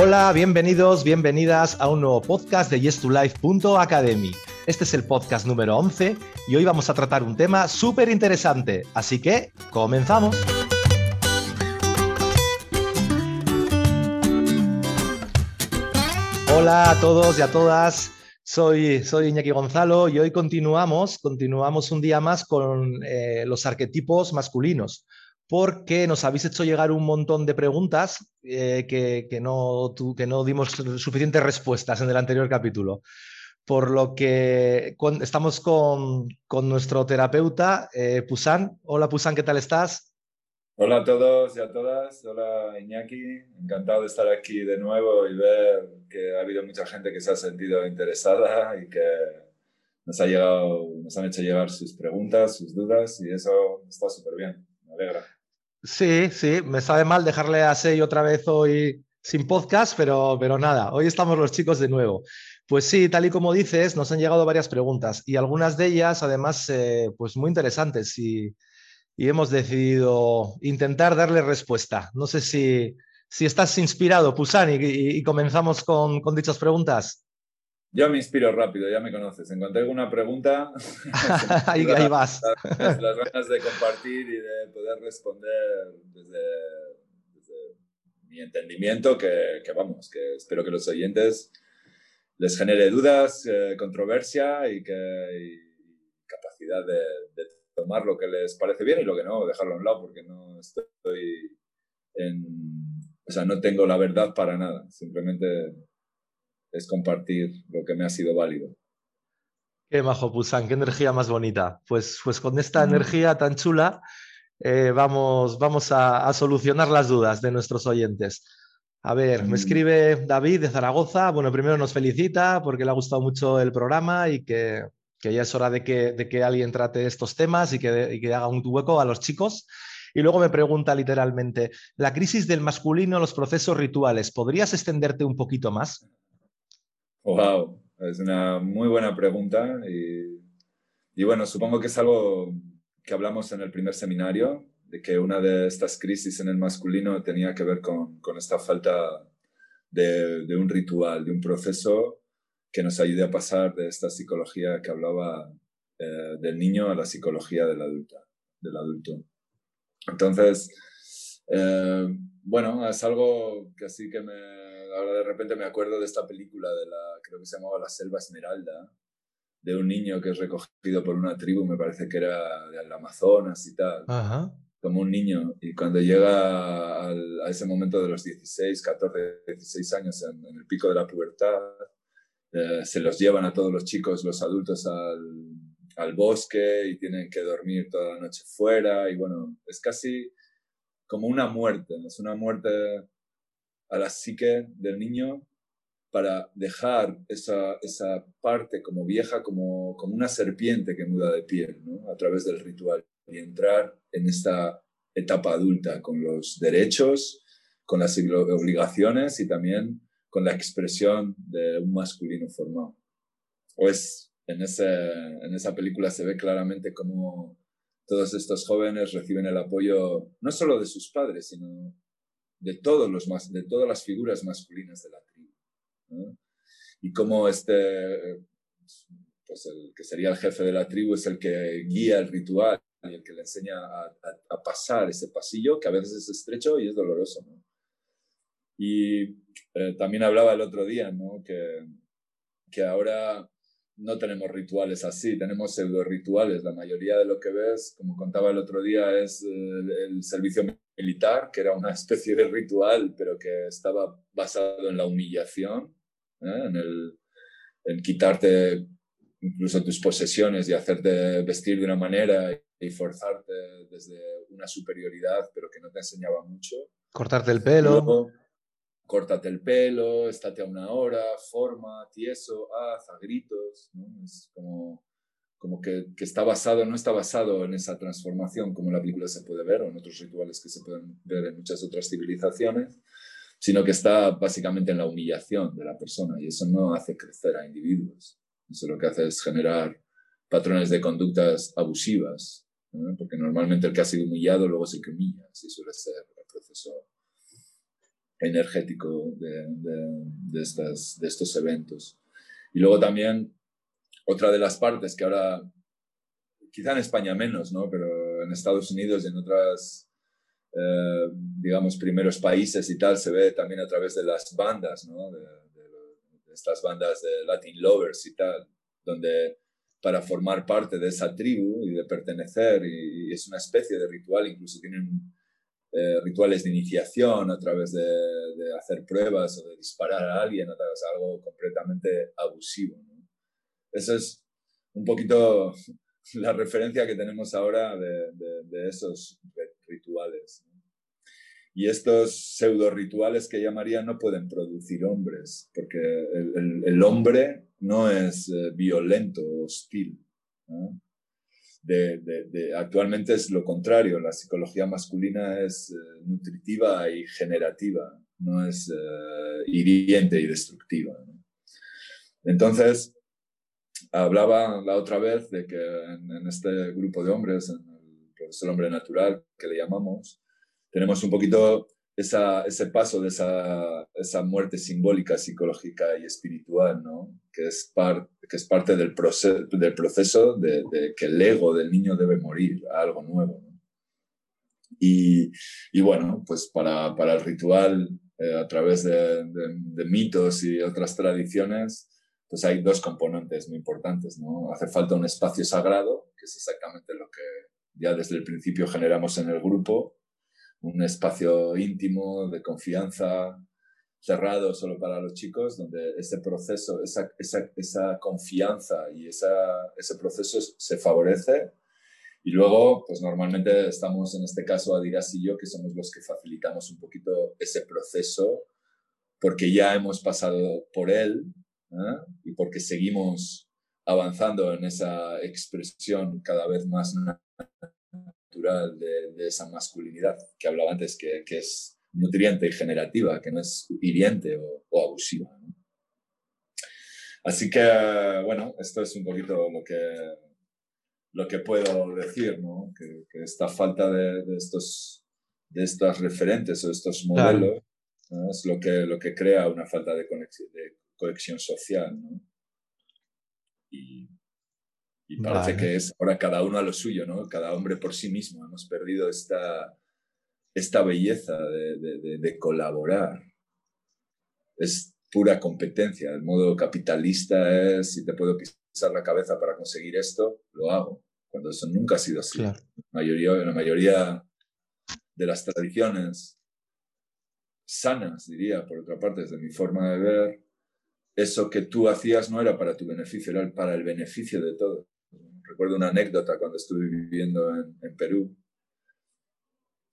Hola, bienvenidos, bienvenidas a un nuevo podcast de yes2life.academy. Este es el podcast número 11 y hoy vamos a tratar un tema súper interesante, así que comenzamos. Hola a todos y a todas. Soy, soy Iñaki Gonzalo y hoy continuamos, continuamos un día más con eh, los arquetipos masculinos porque nos habéis hecho llegar un montón de preguntas eh, que, no, que no dimos suficientes respuestas en el anterior capítulo. Por lo que estamos con, nuestro terapeuta, eh, Pusan. Hola Pusan, ¿qué tal estás? Hola a todos y a todas. Hola Iñaki. Encantado de estar aquí de nuevo y ver que ha habido mucha gente que se ha sentido interesada y que nos, ha llegado, nos han hecho llegar sus preguntas, sus dudas y eso está súper bien. Me alegra. Sí, sí, me sabe mal dejarle a Sei otra vez hoy sin podcast, pero, pero nada, hoy estamos los chicos de nuevo. Pues sí, tal y como dices, nos han llegado varias preguntas y algunas de ellas, además, eh, pues muy interesantes y, hemos decidido intentar darle respuesta. No sé si, si estás inspirado, Pusan, y, comenzamos con, con dichas preguntas. Yo me inspiro rápido, ya me conoces. En cuanto alguna pregunta, ahí, vas. Las, ganas de compartir y de poder responder desde, mi entendimiento, que, vamos, que espero que los oyentes les genere dudas, eh, controversia y, que, capacidad de, de, tomar lo que les parece bien y lo que no, dejarlo a un lado, porque no estoy en. O sea, no tengo la verdad para nada. Simplemente es compartir lo que me ha sido válido. Qué majo, Pusan, qué energía más bonita. Pues, pues con esta mm. energía tan chula eh, vamos, vamos a, solucionar las dudas de nuestros oyentes. A ver, me mm. escribe David de Zaragoza. Bueno, primero nos felicita porque le ha gustado mucho el programa y que, ya es hora de que, de que, alguien trate estos temas y que, y que haga un hueco a los chicos. Y luego me pregunta literalmente, la crisis del masculino, los procesos rituales, ¿podrías extenderte un poquito más? Wow, es una muy buena pregunta y, y, bueno, supongo que es algo que hablamos en el primer seminario, de que una de estas crisis en el masculino tenía que ver con, con esta falta de, de, un ritual, de un proceso que nos ayude a pasar de esta psicología que hablaba eh, del niño a la psicología del, adulta, del adulto. Entonces, eh, bueno, es algo que así que me, ahora de repente me acuerdo de esta película de la, creo que se llamaba La Selva Esmeralda, de un niño que es recogido por una tribu, me parece que era del Amazonas y tal, como un niño, y cuando llega a ese momento de los 16, 14, 16 años en, el pico de la pubertad, eh, se los llevan a todos los chicos, los adultos al, al bosque y tienen que dormir toda la noche fuera, y bueno, es casi como una muerte, es una muerte a la psique del niño para dejar esa, esa parte como vieja, como, como una serpiente que muda de piel, a través del ritual y entrar en esta etapa adulta con los derechos, con las obligaciones y también con la expresión de un masculino formado. Pues en, ese, en esa película se ve claramente cómo todos estos jóvenes reciben el apoyo no solo de sus padres, sino de, todos los de todas las figuras masculinas de la tribu. Y como este, pues el que sería el jefe de la tribu es el que guía el ritual y el que le enseña a, pasar ese pasillo, que a veces es estrecho y es doloroso. Y eh, también hablaba el otro día ¿no? que, que ahora no tenemos rituales así, tenemos pseudo rituales. La mayoría de lo que ves, como contaba el otro día, es eh, el, servicio militar, que era una especie de ritual, pero que estaba basado en la humillación, ¿eh? en, el, en quitarte incluso tus posesiones y hacerte vestir de una manera y forzarte desde una superioridad, pero que no te enseñaba mucho. Cortarte el pelo córtate el pelo, estate a una hora, forma, tieso, haz, a gritos, ¿no? Es como, como que, que, está basado, no está basado en esa transformación como la película se puede ver o en otros rituales que se pueden ver en muchas otras civilizaciones, sino que está básicamente en la humillación de la persona y eso no hace crecer a individuos. Eso lo que hace es generar patrones de conductas abusivas, porque normalmente el que ha sido humillado luego es el que humilla, así suele ser el proceso energético de, de, estas, de estos eventos. Y luego también otra de las partes que ahora, quizá en España menos, ¿no? pero en Estados Unidos y en otras, eh, digamos, primeros países y tal, se ve también a través de las bandas, ¿no? de, estas bandas de Latin Lovers y tal, donde para formar parte de esa tribu y de pertenecer, y, es una especie de ritual, incluso tienen eh, rituales de iniciación a través de, hacer pruebas o de disparar a alguien, o algo completamente abusivo. Esa es un poquito la referencia que tenemos ahora de, esos rituales. Y estos pseudo rituales que llamaría no pueden producir hombres, porque el, hombre no es eh, violento, hostil. actualmente es lo contrario, la psicología masculina es eh, nutritiva y generativa, no es eh, hiriente y destructiva. Entonces, hablaba la otra vez de que en, este grupo de hombres, en el el hombre natural que le llamamos, tenemos un poquito ese paso de esa, esa, muerte simbólica, psicológica y espiritual, ¿no? que, es que es parte del, proceso, del proceso de, que el ego del niño debe morir algo nuevo. Y, y, bueno, pues para, para el ritual, eh, a través de, mitos y otras tradiciones, pues hay dos componentes muy importantes, ¿no? Hace falta un espacio sagrado, que es exactamente lo que ya desde el principio generamos en el grupo, un espacio íntimo, de confianza, cerrado solo para los chicos, donde ese proceso, esa, esa, esa confianza y esa, ese proceso se favorece. Y luego, pues normalmente estamos en este caso Adiras y yo, que somos los que facilitamos un poquito ese proceso, porque ya hemos pasado por él ¿eh? y porque seguimos avanzando en esa expresión cada vez más natural de, esa masculinidad que hablaba antes, que, que, es nutriente y generativa, que no es hiriente o, abusiva. Así que, bueno, esto es un poquito lo que, lo que puedo decir, ¿no? que, esta falta de, estos, de estos referentes o estos modelos es lo que, lo que crea una falta de conexión, de conexión social. ¿no? Y, y parece que es ahora cada uno a lo suyo, ¿no? Cada hombre por sí mismo. Hemos perdido esta, esta belleza de, de, colaborar. Es pura competencia. El modo capitalista es, si te puedo pisar la cabeza para conseguir esto, lo hago. Cuando eso nunca ha sido así. La, mayoría, la mayoría de las tradiciones sanas, diría, por otra parte, desde mi forma de ver, eso que tú hacías no era para tu beneficio, era para el beneficio de todos. Recuerdo una anécdota cuando estuve viviendo en, Perú.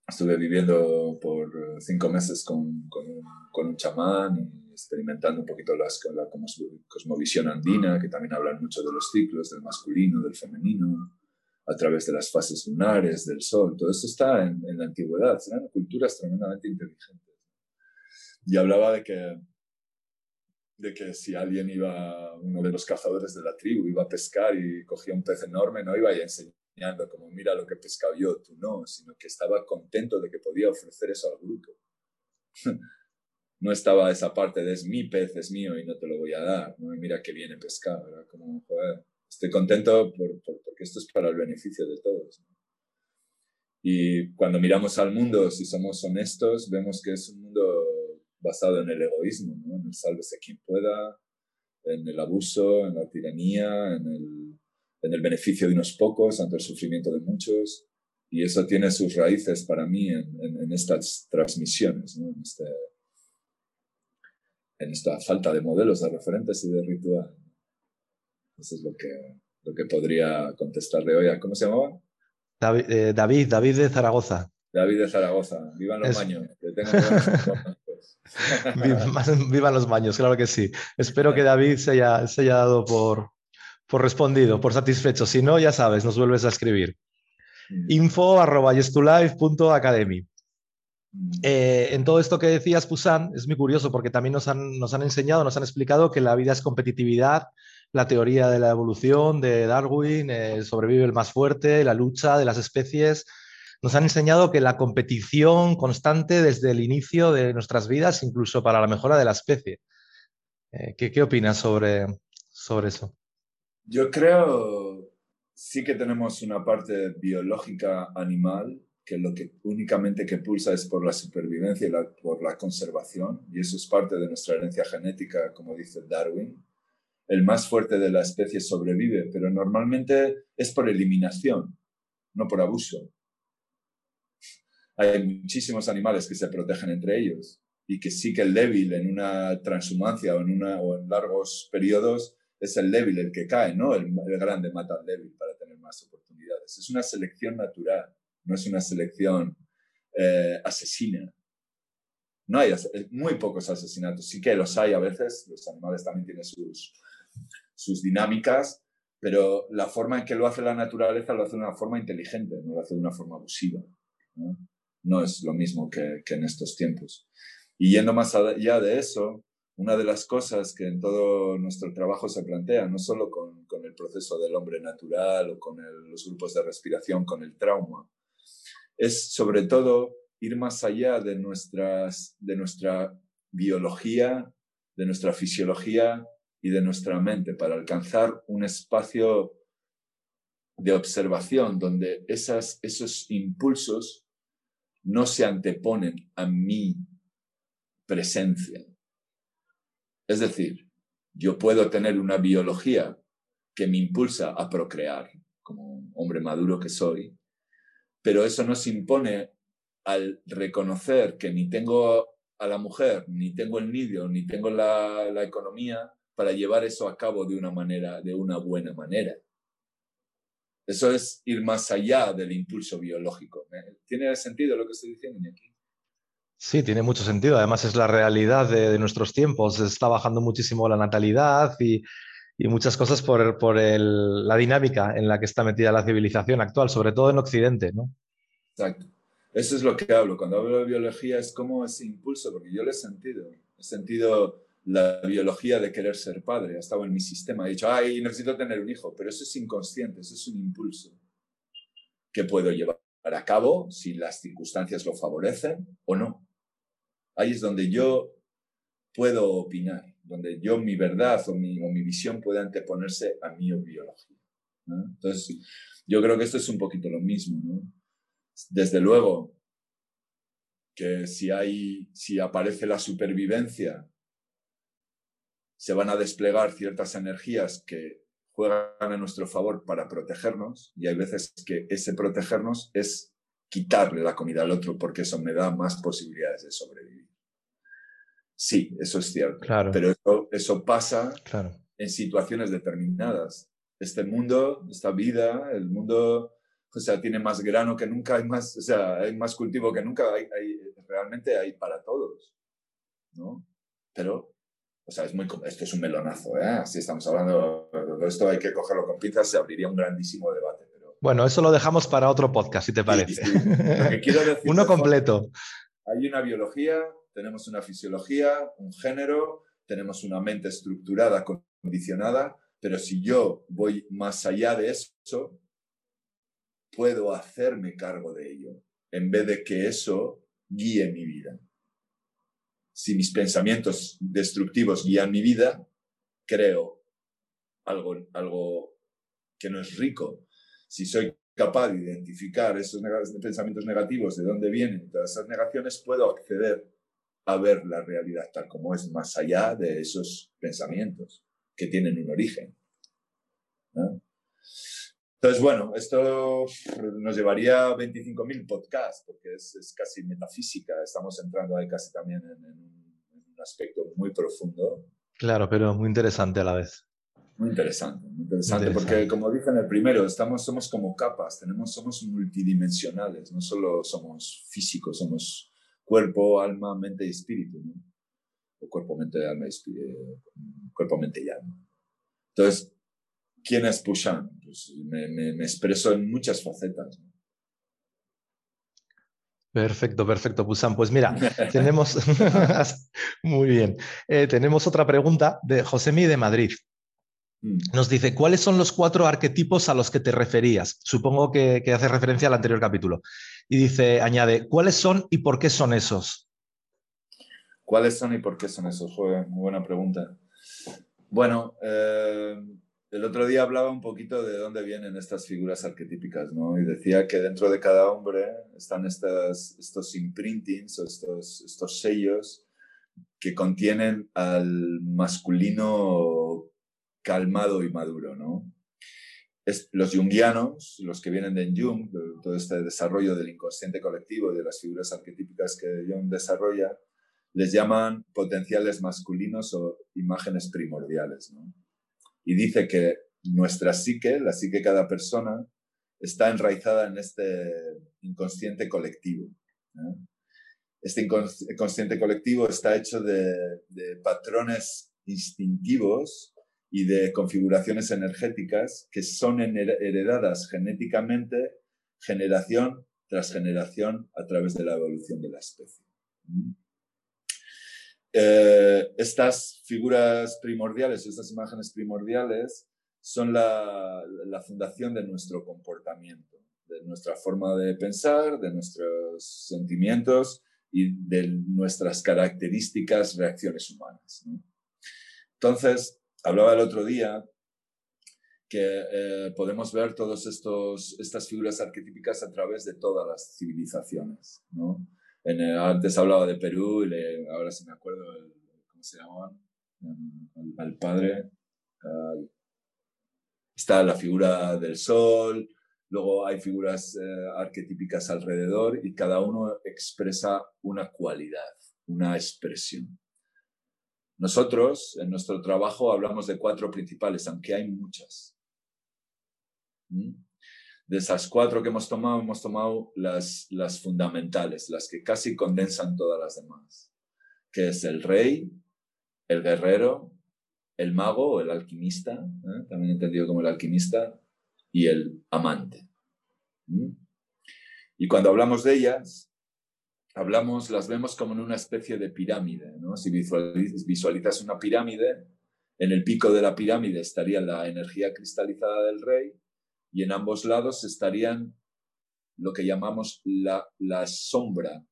Estuve viviendo por eh, cinco meses con, con, un, con un, chamán experimentando un poquito las, la cosmovisión andina, que también hablan mucho de los ciclos, del masculino, del femenino, a través de las fases lunares, del sol. Todo esto está en, en la antigüedad. Eran culturas tremendamente inteligentes. Y hablaba de que de que si alguien iba, uno de los cazadores de la tribu, iba a pescar y cogía un pez enorme, no iba a enseñando como mira lo que he pescado yo, tú no, sino que estaba contento de que podía ofrecer eso al grupo. no estaba esa parte de es mi pez, es mío y no te lo voy a dar, ¿no? mira qué viene pescado, era como, joder, estoy contento porque esto es para el beneficio de todos. Y cuando miramos al mundo, si somos honestos, vemos que es un mundo basado en el egoísmo, ¿no? en el sálvese quien pueda, en el abuso, en la tiranía, en el, en el beneficio de unos pocos ante el sufrimiento de muchos. Y eso tiene sus raíces para mí en, en, estas transmisiones, ¿no? en, este, en esta falta de modelos, de referentes y de ritual. Eso es lo que, lo que podría contestarle hoy. ¿Cómo se llamaba? David, eh, David, David, de Zaragoza. David de Zaragoza. Vivan los baños. Vivan los baños, claro que sí. Espero que David se haya, se haya dado por, por respondido, por satisfecho. Si no, ya sabes, nos vuelves a escribir. Mm. info arroba academy. Mm. Eh, en todo esto que decías, Pusan, es muy curioso porque también nos han, nos han enseñado, nos han explicado que la vida es competitividad, la teoría de la evolución de Darwin, eh, sobrevive el más fuerte, la lucha de las especies, nos han enseñado que la competición constante desde el inicio de nuestras vidas, incluso para la mejora de la especie. Eh, ¿qué, ¿qué, opinas sobre, sobre eso? Yo creo sí que tenemos una parte biológica animal que lo que únicamente que pulsa es por la supervivencia y por la conservación, y eso es parte de nuestra herencia genética, como dice Darwin. El más fuerte de la especie sobrevive, pero normalmente es por eliminación, no por abuso. Hay muchísimos animales que se protegen entre ellos y que sí que el débil en una transhumancia o en, una, o en largos periodos es el débil el que cae, ¿no? El, el grande mata al débil para tener más oportunidades. Es una selección natural no es una selección eh, asesina. No hay muy pocos asesinatos, sí que los hay a veces, los animales también tienen sus, sus dinámicas, pero la forma en que lo hace la naturaleza lo hace de una forma inteligente, no lo hace de una forma abusiva. No, es lo mismo que, en estos tiempos. Y yendo más allá de eso, una de las cosas que en todo nuestro trabajo se plantea, no solo con, el proceso del hombre natural o con los grupos de respiración, con el trauma, es sobre todo ir más allá de, nuestras, de nuestra biología, de nuestra fisiología y de nuestra mente para alcanzar un espacio de observación donde esas, esos impulsos no se anteponen a mi presencia. Es decir, yo puedo tener una biología que me impulsa a procrear, como hombre maduro que soy, pero eso no se impone al reconocer que ni tengo a la mujer, ni tengo el nido, ni tengo la, la economía para llevar eso a cabo de una manera, de una buena manera. Eso es ir más allá del impulso biológico. ¿Tiene sentido lo que estoy diciendo, aquí? Sí, tiene mucho sentido. Además es la realidad de, nuestros tiempos. Está bajando muchísimo la natalidad y, y muchas cosas por, por el, la dinámica en la que está metida la civilización actual, sobre todo en Occidente, ¿no? Exacto. Eso es lo que hablo. Cuando hablo de biología es como ese impulso, porque yo lo he sentido. He sentido la biología de querer ser padre. Ha estado en mi sistema. He dicho, ay, necesito tener un hijo. Pero eso es inconsciente, eso es un impulso que puedo llevar a cabo si las circunstancias lo favorecen o no. Ahí es donde yo puedo opinar, donde yo mi verdad o mi, o mi visión puede anteponerse a mi biología. Entonces, yo creo que esto es un poquito lo mismo. Desde luego que si, hay, si aparece la supervivencia, se van a desplegar ciertas energías que juegan a nuestro favor para protegernos y hay veces que ese protegernos es quitarle la comida al otro porque eso me da más posibilidades de sobrevivir. Sí, eso es cierto. Claro. Pero eso, pasa en situaciones determinadas. Este mundo, esta vida, el mundo, o sea, tiene más grano que nunca, hay más, o sea, hay más cultivo que nunca, hay, realmente hay para todos, ¿no? Pero, o sea, es muy, esto es un melonazo, ¿eh? Si estamos hablando de esto, hay que cogerlo con pinzas, se abriría un grandísimo debate. Pero... Bueno, eso lo dejamos para otro podcast, si te parece. Uno completo. Hay una biología tenemos una fisiología, un género, tenemos una mente estructurada, condicionada, pero si yo voy más allá de eso, puedo hacerme cargo de ello, en vez de que eso guíe mi vida. Si mis pensamientos destructivos guían mi vida, creo algo, algo que no es rico. Si soy capaz de identificar esos pensamientos negativos, de dónde vienen todas esas negaciones, puedo acceder a ver la realidad tal como es, más allá de esos pensamientos que tienen un origen. Entonces, bueno, esto nos llevaría a 25.000 podcasts, porque es, casi metafísica, estamos entrando ahí casi también en, un, aspecto muy profundo. Claro, pero muy interesante a la vez. Muy interesante, muy interesante, porque como dije en el primero, estamos, somos como capas, tenemos, somos multidimensionales, no solo somos físicos, somos cuerpo, alma, mente y espíritu, ¿no? O cuerpo, mente, alma y espíritu, eh, cuerpo, mente y alma. Entonces, ¿quién es Pushan? Pues me, me, expreso en muchas facetas. Perfecto, perfecto, Pusan. Pues mira, tenemos, muy bien, eh, tenemos otra pregunta de Josemi de Madrid. Mm. Nos dice, ¿cuáles son los cuatro arquetipos a los que te referías? Supongo que, hace referencia al anterior capítulo. Y dice, añade, ¿cuáles son y por qué son esos? ¿Cuáles son y por qué son esos? muy buena pregunta. Bueno, eh, el otro día hablaba un poquito de dónde vienen estas figuras arquetípicas, ¿no? Y decía que dentro de cada hombre están estos imprintings o estos, sellos que contienen al masculino calmado y maduro, ¿no? Es, los jungianos, los que vienen de Jung, todo este desarrollo del inconsciente colectivo y de las figuras arquetípicas que Jung desarrolla, les llaman potenciales masculinos o imágenes primordiales, ¿no? Y dice que nuestra psique, la psique de cada persona, está enraizada en este inconsciente colectivo. Este inconsciente colectivo está hecho de, patrones instintivos y de configuraciones energéticas que son heredadas genéticamente generación tras generación a través de la evolución de la especie. Eh, estas figuras primordiales, estas imágenes primordiales, son la, fundación de nuestro comportamiento, de nuestra forma de pensar, de nuestros sentimientos y de nuestras características, reacciones humanas. Entonces, hablaba el otro día que eh, podemos ver todas estas figuras arquetípicas a través de todas las civilizaciones. ¿no? Antes hablaba de Perú, y ahora sí me acuerdo, ¿cómo se llamaban? Al, padre. está la figura del sol, luego hay figuras eh, arquetípicas alrededor y cada uno expresa una cualidad, una expresión. Nosotros, en nuestro trabajo, hablamos de cuatro principales, aunque hay muchas. ¿Mm? De esas cuatro que hemos tomado, hemos tomado las, las fundamentales, las que casi condensan todas las demás, que es el rey, el guerrero, el mago o el alquimista, ¿eh? también entendido como el alquimista, y el amante. Y cuando hablamos de ellas, hablamos, las vemos como en una especie de pirámide. Si visualizas una pirámide, en el pico de la pirámide estaría la energía cristalizada del rey y en ambos lados estarían lo que llamamos la, la sombra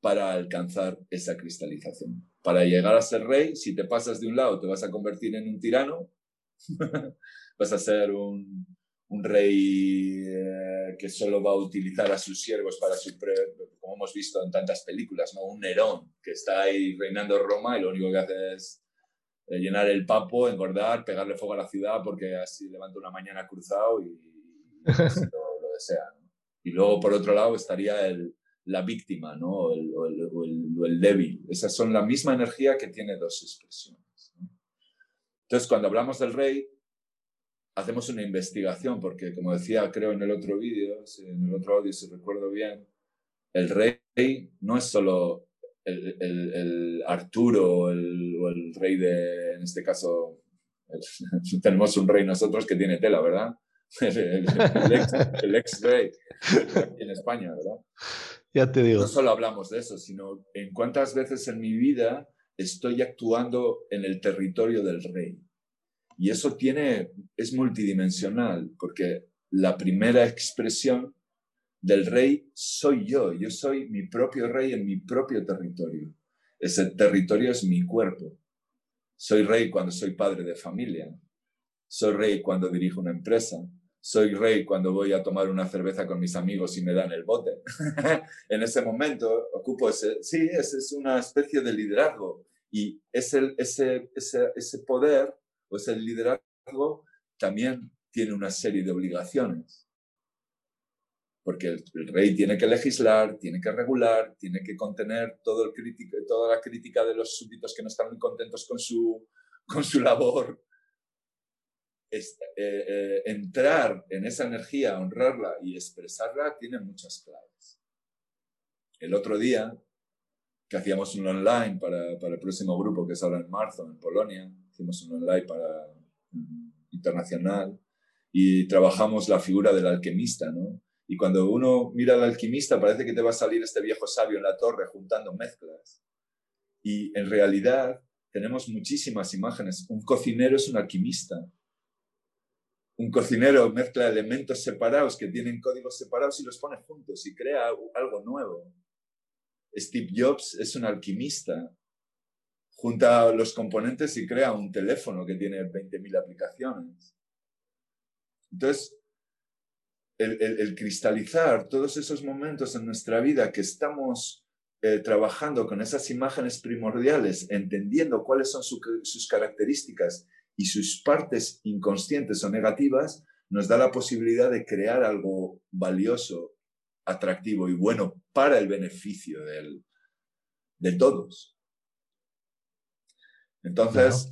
para alcanzar esa cristalización. Para llegar a ser rey, si te pasas de un lado, te vas a convertir en un tirano, vas a ser un, un rey eh, que solo va a utilizar a sus siervos para su, como hemos visto en tantas películas, ¿no? Un Nerón que está ahí reinando Roma y lo único que hace es eh, llenar el papo, engordar, pegarle fuego a la ciudad porque así levanta una mañana cruzado y, lo, desea. Y luego, por otro lado, estaría el, la víctima ¿no? o, el, o, el, débil. Esas son la misma energía que tiene dos expresiones. Entonces, cuando hablamos del rey, hacemos una investigación, porque como decía, creo en el otro vídeo, en el otro audio, si recuerdo bien, el rey no es solo el, el, Arturo o el, rey de, en este caso, tenemos un rey nosotros que tiene tela, ¿verdad? El, ex, rey en España, ¿verdad? Ya te digo. No solo hablamos de eso, sino en cuántas veces en mi vida estoy actuando en el territorio del rey. Y eso tiene, es multidimensional, porque la primera expresión del rey soy yo, yo soy mi propio rey en mi propio territorio. Ese territorio es mi cuerpo. Soy rey cuando soy padre de familia. Soy rey cuando dirijo una empresa. Soy rey cuando voy a tomar una cerveza con mis amigos y me dan el bote. en ese momento ocupo ese, sí, ese es una especie de liderazgo. Y ese, ese, ese, ese poder o ese liderazgo también tiene una serie de obligaciones porque el, rey tiene que legislar, tiene que regular, tiene que contener todo el crítico, toda la crítica de los súbditos que no están muy contentos con su, con su labor. Eh, eh, entrar en esa energía, honrarla y expresarla tiene muchas claves. El otro día, que hacíamos un online para, para el próximo grupo que es ahora en marzo en Polonia, hicimos un online para mm, internacional y trabajamos la figura del alquimista, ¿no? Y cuando uno mira al alquimista, parece que te va a salir este viejo sabio en la torre juntando mezclas. Y en realidad, tenemos muchísimas imágenes. Un cocinero es un alquimista. Un cocinero mezcla elementos separados que tienen códigos separados y los pone juntos y crea algo nuevo. Steve Jobs es un alquimista. Junta los componentes y crea un teléfono que tiene 20.000 aplicaciones. Entonces, el, cristalizar todos esos momentos en nuestra vida que estamos eh, trabajando con esas imágenes primordiales, entendiendo cuáles son sus características y sus partes inconscientes o negativas, nos da la posibilidad de crear algo valioso, atractivo y bueno para el beneficio de todos. Entonces,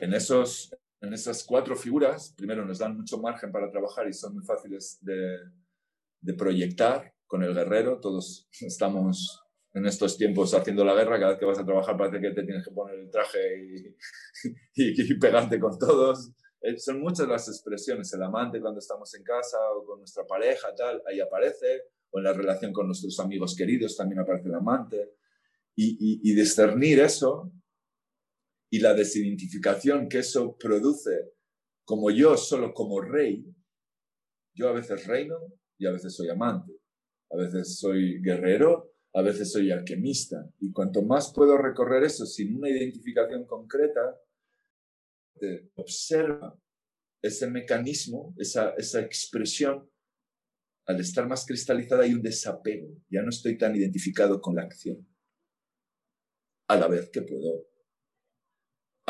en, esos, en esas cuatro figuras, primero nos dan mucho margen para trabajar y son muy fáciles de, proyectar con el guerrero. Todos estamos en estos tiempos haciendo la guerra, cada vez que vas a trabajar parece que te tienes que poner el traje y, y, pegarte con todos. Eh, son muchas las expresiones, el amante cuando estamos en casa o con nuestra pareja, tal, ahí aparece, o en la relación con nuestros amigos queridos también aparece el amante. Y, y, y discernir eso y la desidentificación que eso produce como yo solo como rey, yo a veces reino y a veces soy amante, a veces soy guerrero, a veces soy alquimista. Y cuanto más puedo recorrer eso sin una identificación concreta, observa ese mecanismo, esa, esa expresión, al estar más cristalizada hay un desapego, ya no estoy tan identificado con la acción, a la vez que puedo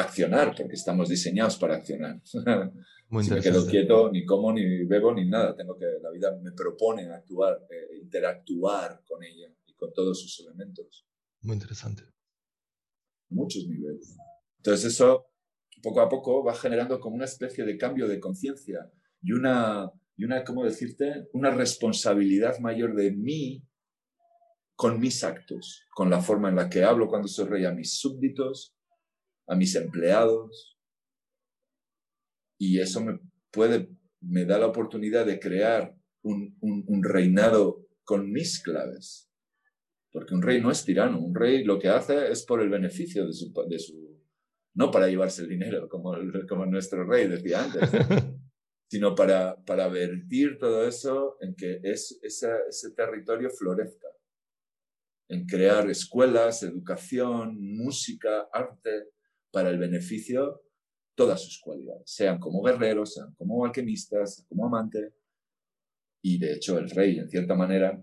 accionar, porque estamos diseñados para accionar. si me quedo quieto, ni como, ni bebo, ni nada. Tengo que, la vida me propone actuar, eh, interactuar con ella y con todos sus elementos. Muy interesante. Muchos niveles. Entonces eso, poco a poco, va generando como una especie de cambio de conciencia y una, y una, ¿cómo decirte? Una responsabilidad mayor de mí con mis actos, con la forma en la que hablo cuando soy rey a mis súbditos, a mis empleados. Y eso me puede, me da la oportunidad de crear un, reinado con mis claves. Porque un rey no es tirano, un rey lo que hace es por el beneficio de su, de su no para llevarse el dinero, como, como nuestro rey decía antes, sino para, para vertir todo eso en que es, ese territorio florezca, en crear escuelas, educación, música, arte, para el beneficio todas sus cualidades, sean como guerreros, sean como alquimistas, como amante. Y de hecho el rey, en cierta manera,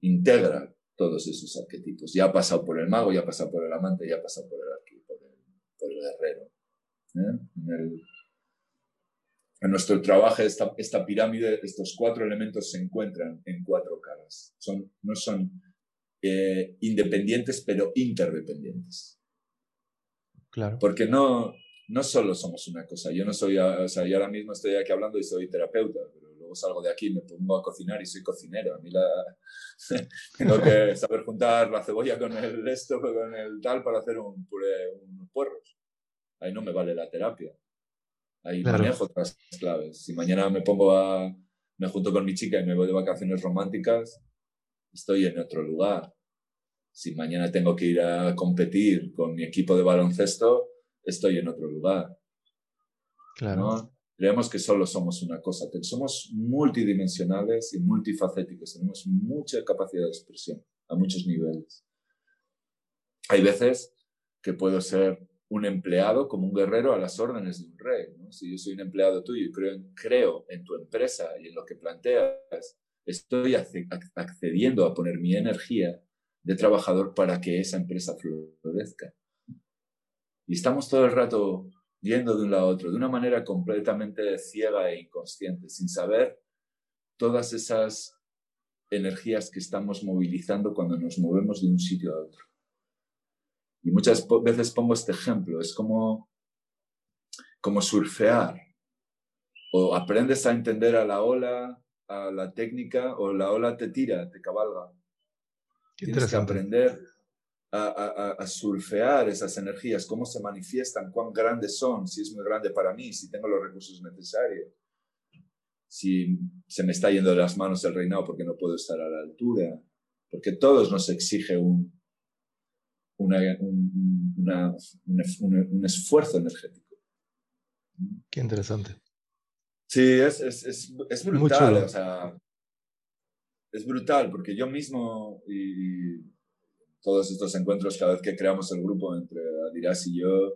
integra todos esos arquetipos. Ya ha pasado por el mago, ya ha pasado por el amante, ya ha pasado por el, por el, guerrero. ¿eh? En, nuestro trabajo, esta, esta, pirámide, estos cuatro elementos se encuentran en cuatro caras. Son, no son eh, independientes, pero interdependientes. Porque no, no solo somos una cosa. Yo no soy, o sea, yo ahora mismo estoy aquí hablando y soy terapeuta, pero luego salgo de aquí, me pongo a cocinar y soy cocinero. A mí la, tengo que saber juntar la cebolla con el esto, con el tal, para hacer un puré, unos puerros. Ahí no me vale la terapia. Ahí manejo otras claves. Si mañana me pongo a, me junto con mi chica y me voy de vacaciones románticas, estoy en otro lugar si mañana tengo que ir a competir con mi equipo de baloncesto, estoy en otro lugar. Claro. Creemos que solo somos una cosa. Somos multidimensionales y multifacéticos. Tenemos mucha capacidad de expresión a muchos niveles. Hay veces que puedo ser un empleado como un guerrero a las órdenes de un rey. Si yo soy un empleado tuyo y creo, creo en tu empresa y en lo que planteas, estoy accediendo a poner mi energía de trabajador para que esa empresa florezca. Y estamos todo el rato yendo de un lado a otro, de una manera completamente ciega e inconsciente, sin saber todas esas energías que estamos movilizando cuando nos movemos de un sitio a otro. Y muchas veces pongo este ejemplo, es como, como surfear. O aprendes a entender a la ola, a la técnica, o la ola te tira, te cabalga. Tienes que aprender a, surfear esas energías, cómo se manifiestan, cuán grandes son, si es muy grande para mí, si tengo los recursos necesarios, si se me está yendo de las manos el reinado porque no puedo estar a la altura, porque todos nos exige un, una, un, esfuerzo energético. Qué interesante. Sí, es, es, brutal. O sea, es brutal porque yo mismo y, todos estos encuentros, cada vez que creamos el grupo entre Adiras y yo,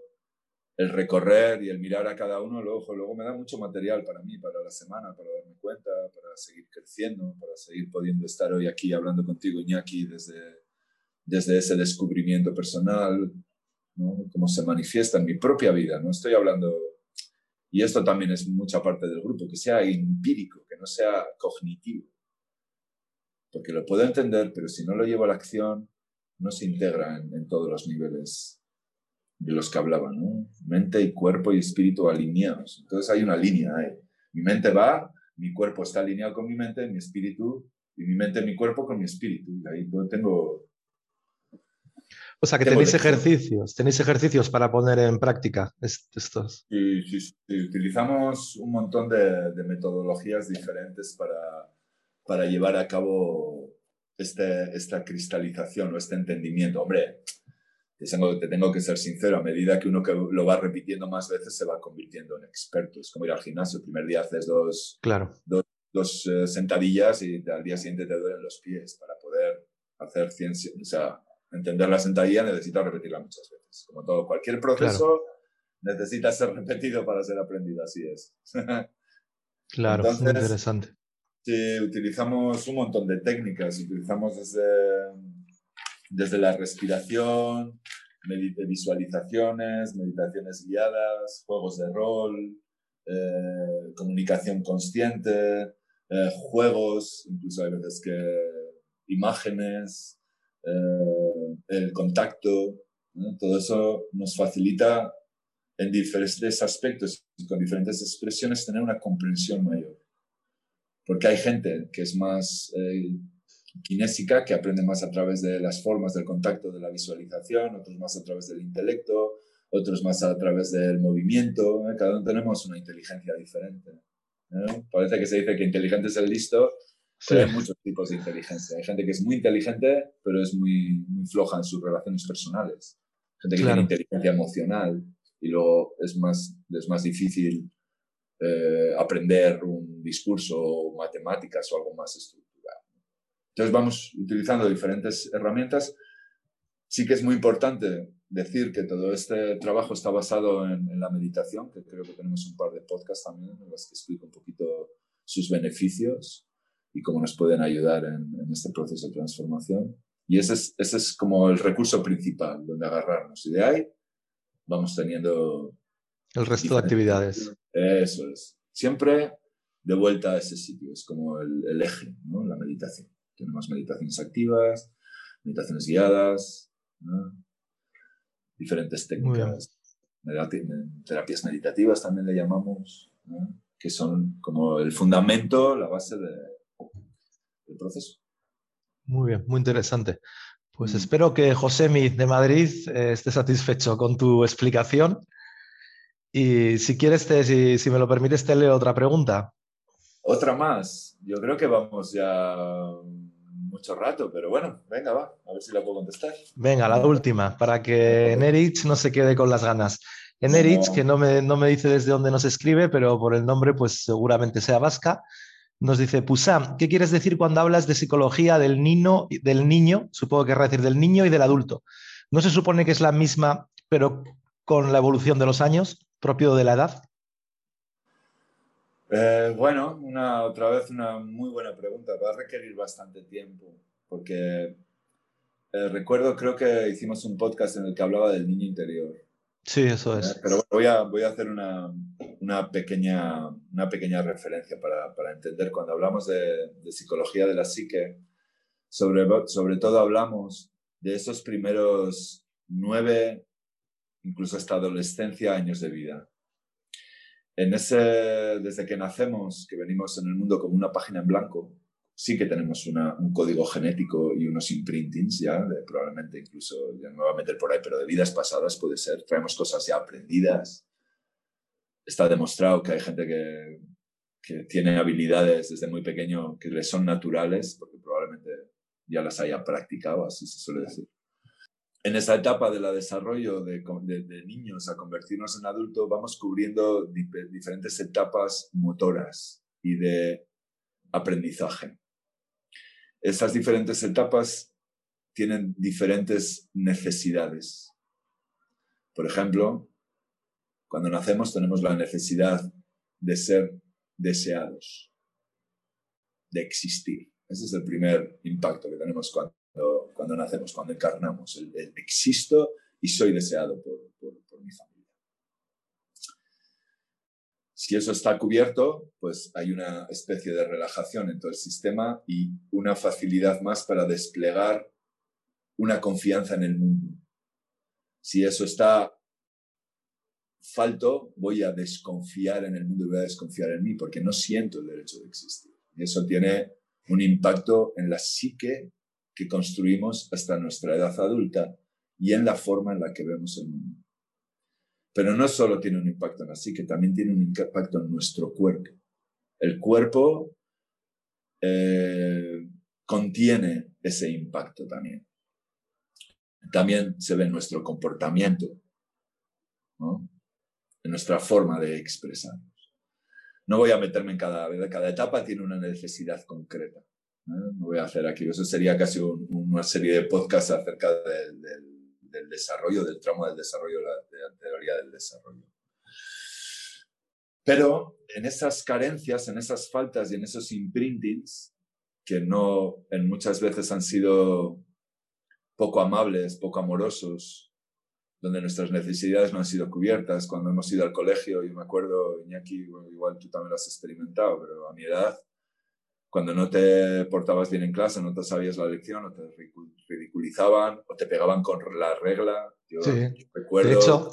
el recorrer y el mirar a cada uno, luego, luego me da mucho material para mí, para la semana, para darme cuenta, para seguir creciendo, para seguir pudiendo estar hoy aquí hablando contigo, Iñaki, desde, desde ese descubrimiento personal, ¿no? cómo se manifiesta en mi propia vida. No estoy hablando, y esto también es mucha parte del grupo, que sea empírico, que no sea cognitivo. Porque lo puedo entender, pero si no lo llevo a la acción, no se integra en, en todos los niveles de los que hablaban, ¿no? Mente y cuerpo y espíritu alineados. Entonces hay una línea ahí. Mi mente va, mi cuerpo está alineado con mi mente, mi espíritu, y mi mente, mi cuerpo con mi espíritu. Y ahí tengo... O sea, que tenéis ejercicios, tenéis ejercicios para poner en práctica estos. Sí, sí, sí. Utilizamos un montón de, de, metodologías diferentes para, para llevar a cabo este, esta cristalización o este entendimiento. Hombre, te tengo, te tengo que ser sincero, a medida que uno que lo va repitiendo más veces se va convirtiendo en experto. Es como ir al gimnasio, el primer día haces dos, claro. dos, eh, sentadillas y al día siguiente te duelen los pies. Para poder hacer ciencia, o sea, entender la sentadilla necesitas repetirla muchas veces. Como todo, cualquier proceso necesita ser repetido para ser aprendido, así es. claro, Entonces, muy interesante. Utilizamos un montón de técnicas, utilizamos desde desde la respiración, visualizaciones, meditaciones guiadas, juegos de rol, eh, comunicación consciente, eh, juegos, incluso hay veces que imágenes, eh, el contacto, todo eso nos facilita en diferentes aspectos y con diferentes expresiones tener una comprensión mayor. Porque hay gente que es más kinésica, que aprende más a través de las formas del contacto, de la visualización, otros más a través del intelecto, otros más a través del movimiento. ¿eh? Cada uno tenemos una inteligencia diferente. ¿eh? Parece que se dice que inteligente es el listo, pero hay muchos tipos de inteligencia. Hay gente que es muy inteligente, pero es muy, muy floja en sus relaciones personales. Gente que tiene inteligencia emocional y luego es más, es más difícil eh, aprender un discurso, matemáticas o algo más estructurado. Entonces vamos utilizando diferentes herramientas. Sí que es muy importante decir que todo este trabajo está basado en, la meditación, que creo que tenemos un par de podcasts también en los que explico un poquito sus beneficios y cómo nos pueden ayudar en, este proceso de transformación. Y ese es, ese es como el recurso principal donde agarrarnos. Y de ahí vamos teniendo... El resto de actividades. Eso es. Siempre de vuelta a ese sitio. Es como el, el eje, ¿no? la meditación. Tenemos meditaciones activas, meditaciones guiadas, diferentes técnicas, terapias meditativas también le llamamos, que son como el fundamento, la base del proceso. Muy bien, muy interesante. Pues mm. espero que Josemi de Madrid eh, esté satisfecho con tu explicación. Y si quieres, si, si me lo permites, te leo otra pregunta. Otra más. Yo creo que vamos ya mucho rato, pero bueno, venga, va, a ver si la puedo contestar. Venga, la última, para que Nerich no se quede con las ganas. Nerich, que no me, no me dice desde dónde nos escribe, pero por el nombre, pues seguramente sea vasca, nos dice, Pusam, ¿qué quieres decir cuando hablas de psicología del niño, del niño, supongo que querrá decir del niño y del adulto? ¿No se supone que es la misma, pero con la evolución de los años, propio de la edad? Eh, bueno, una, otra vez una muy buena pregunta. Va a requerir bastante tiempo, porque eh, recuerdo, creo que hicimos un podcast en el que hablaba del niño interior. Sí, eso es. Eh, pero voy a, voy a hacer una, una, pequeña, una pequeña referencia para, para entender. Cuando hablamos de, de, psicología de la psique, sobre, sobre todo hablamos de esos primeros nueve, incluso hasta adolescencia, años de vida en ese, desde que nacemos, que venimos en el mundo como una página en blanco, sí que tenemos un código genético y unos imprintings ya, probablemente incluso, ya me a meter por ahí, pero de vidas pasadas puede ser, traemos cosas ya aprendidas. Está demostrado que hay gente que, que tiene habilidades desde muy pequeño que les son naturales, porque probablemente ya las haya practicado, así se suele decir. En esa etapa del desarrollo de, niños a convertirnos en adultos, vamos cubriendo diferentes etapas motoras y de aprendizaje. Esas diferentes etapas tienen diferentes necesidades. Por ejemplo, cuando nacemos tenemos la necesidad de ser deseados, de existir. Ese es el primer impacto que tenemos cuando cuando, nacemos, cuando encarnamos. El, existo y soy deseado por, mi familia. Si eso está cubierto, pues hay una especie de relajación en todo el sistema y una facilidad más para desplegar una confianza en el mundo. Si eso está falto, voy a desconfiar en el mundo y voy a desconfiar en mí porque no siento el derecho de existir. Y eso tiene un impacto en la psique que construimos hasta nuestra edad adulta y en la forma en la que vemos el mundo. Pero no solo tiene un impacto en la psique, también tiene un impacto en nuestro cuerpo. El cuerpo eh, contiene ese impacto también. También se ve en nuestro comportamiento, en nuestra forma de expresarnos. No voy a meterme en cada, cada etapa, tiene una necesidad concreta. No voy a hacer aquí, eso sería casi una serie de podcasts acerca del, desarrollo, del tramo del desarrollo, de la teoría del desarrollo. Pero en esas carencias, en esas faltas y en esos imprintings, que no en muchas veces han sido poco amables, poco amorosos, donde nuestras necesidades no han sido cubiertas. Cuando hemos ido al colegio, y me acuerdo, Iñaki, igual tú también lo has experimentado, pero a mi edad, cuando no te portabas bien en clase, no te sabías la lección, o te ridiculizaban, o te pegaban con la regla. Yo, recuerdo... De hecho,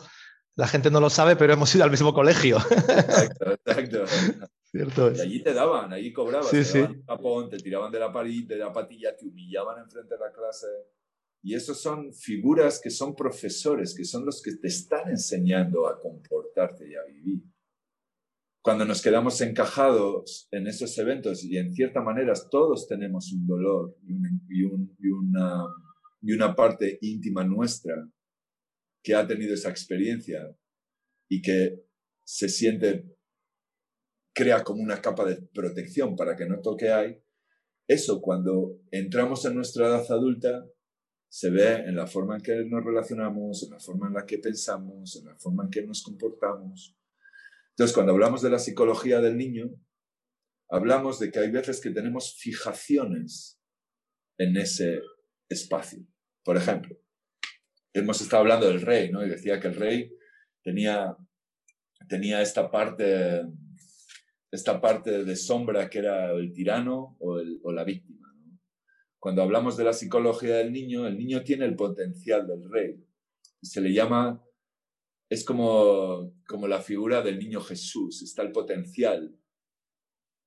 la gente no lo sabe, pero hemos ido al mismo colegio. Exacto, exacto. Cierto Y allí te daban, allí cobrabas, te daban un tapón, te tiraban de la, pared, de la patilla, te humillaban enfrente de la clase. Y esos son figuras que son profesores, que son los que te están enseñando a comportarte y a vivir cuando nos quedamos encajados en esos eventos y en cierta manera todos tenemos un dolor y, una, una parte íntima nuestra que ha tenido esa experiencia y que se siente, crea como una capa de protección para que no toque ahí, eso cuando entramos en nuestra edad adulta se ve en la forma en que nos relacionamos, en la forma en la que pensamos, en la forma en que nos comportamos. Entonces, cuando hablamos de la psicología del niño, hablamos de que hay veces que tenemos fijaciones en ese espacio. Por ejemplo, hemos estado hablando del rey, ¿no? Y decía que el rey tenía, tenía esta parte esta parte de sombra que era el tirano o, la víctima. Cuando hablamos de la psicología del niño, el niño tiene el potencial del rey. Se le llama es como, como la figura del niño Jesús, está el potencial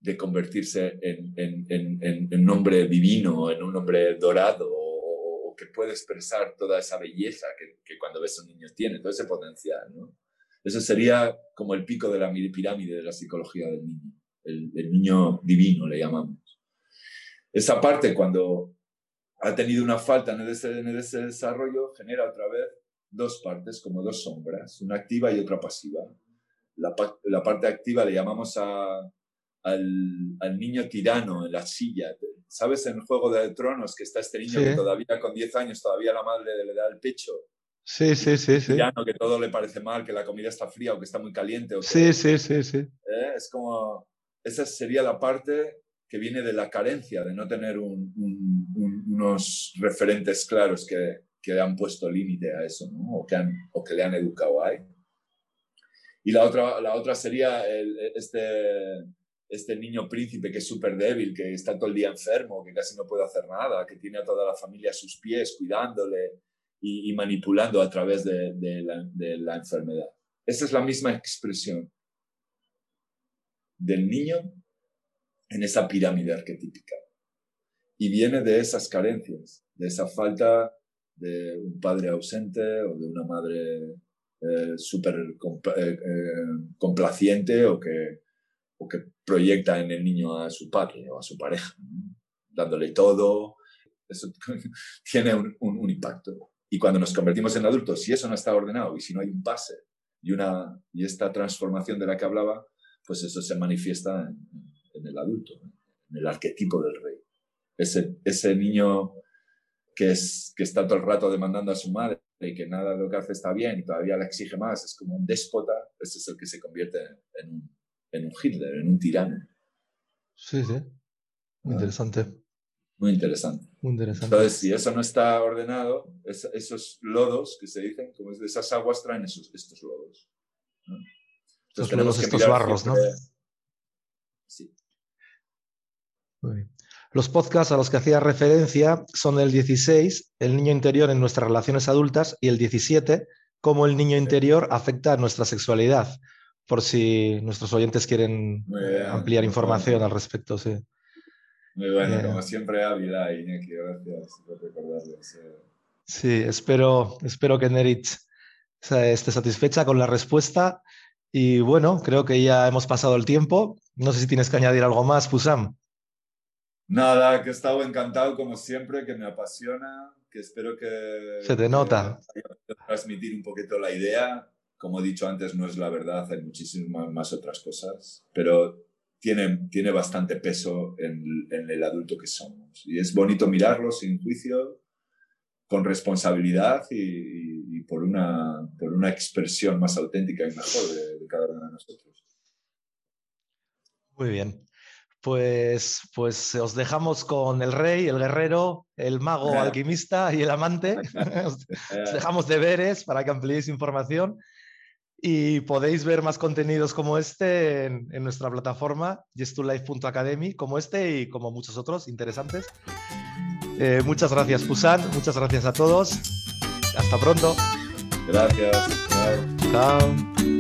de convertirse en, en, un hombre divino, en un hombre dorado, o, que puede expresar toda esa belleza que, cuando ves a un niño tiene, todo ese potencial. ¿no? Eso sería como el pico de la pirámide de la psicología del niño, el, el niño divino le llamamos. Esa parte cuando ha tenido una falta en ese, en ese desarrollo genera otra vez dos partes, como dos sombras, una activa y otra pasiva. La, la parte activa le llamamos a, al, al, niño tirano en la silla. ¿Sabes en Juego de Tronos que está este niño que todavía con 10 años todavía la madre le da el pecho? Sí, sí, sí, sí. Tirano que todo le parece mal, que la comida está fría o que está muy caliente. O sí, sí, sí, sí. ¿Eh? Es como, esa sería la parte que viene de la carencia, de no tener un, unos referentes claros que, que han puesto límite a eso, ¿no? O que, han, o que le han educado ahí. Y la otra, la otra sería este, este niño príncipe que es súper débil, que está todo el día enfermo, que casi no puede hacer nada, que tiene a toda la familia a sus pies, cuidándole y, manipulando a través de, de, la, de la enfermedad. Esa es la misma expresión del niño en esa pirámide arquetípica. Y viene de esas carencias, de esa falta de un padre ausente o de una madre eh, súper eh, eh, complaciente o que, o que proyecta en el niño a su padre o a su pareja, dándole todo. Eso tiene un, impacto. Y cuando nos convertimos en adultos, si eso no está ordenado y si no hay un pase y, una, y esta transformación de la que hablaba, pues eso se manifiesta en, el adulto, en el arquetipo del rey. Ese, ese niño que, es, que está todo el rato demandando a su madre y que nada de lo que hace está bien y todavía le exige más, es como un déspota, ese es el que se convierte en, un, en un Hitler, en un tirano. Sí, sí. Muy ah. interesante. Muy interesante. Muy interesante. Entonces, si eso no está ordenado, esos lodos que se dicen, como es de esas aguas, traen esos, estos lodos. Entonces, tenemos estos barros, ¿no? Sí. Muy bien. Los podcasts a los que hacía referencia son el 16, el niño interior en nuestras relaciones adultas, y el 17, cómo el niño interior afecta a nuestra sexualidad, por si nuestros oyentes quieren ampliar información al respecto. Sí. Muy bueno, eh, como siempre Ávila, Iñaki, gracias por recordarlo. Sí, espero, espero que Nerich esté satisfecha con la respuesta. Y bueno, creo que ya hemos pasado el tiempo. No sé si tienes que añadir algo más, Pusam. Nada, que he estado encantado como siempre, que me apasiona, que espero que... Se te nota. transmitir un poquito la idea. Como he dicho antes, no es la verdad, hay muchísimas más otras cosas, pero tiene, tiene bastante peso en, el adulto que somos. Y es bonito mirarlo sin juicio, con responsabilidad y, por, una, por una expresión más auténtica y mejor de, de cada uno de nosotros. Muy bien. Pues, pues os dejamos con el rey, el guerrero, el mago alquimista y el amante. os, dejamos deberes para que ampliéis información y podéis ver más contenidos como este en, nuestra plataforma yestulife.academy, como este y como muchos otros interesantes. Eh, muchas gracias, Pusan. Muchas gracias a todos. Hasta pronto. Gracias. Chao.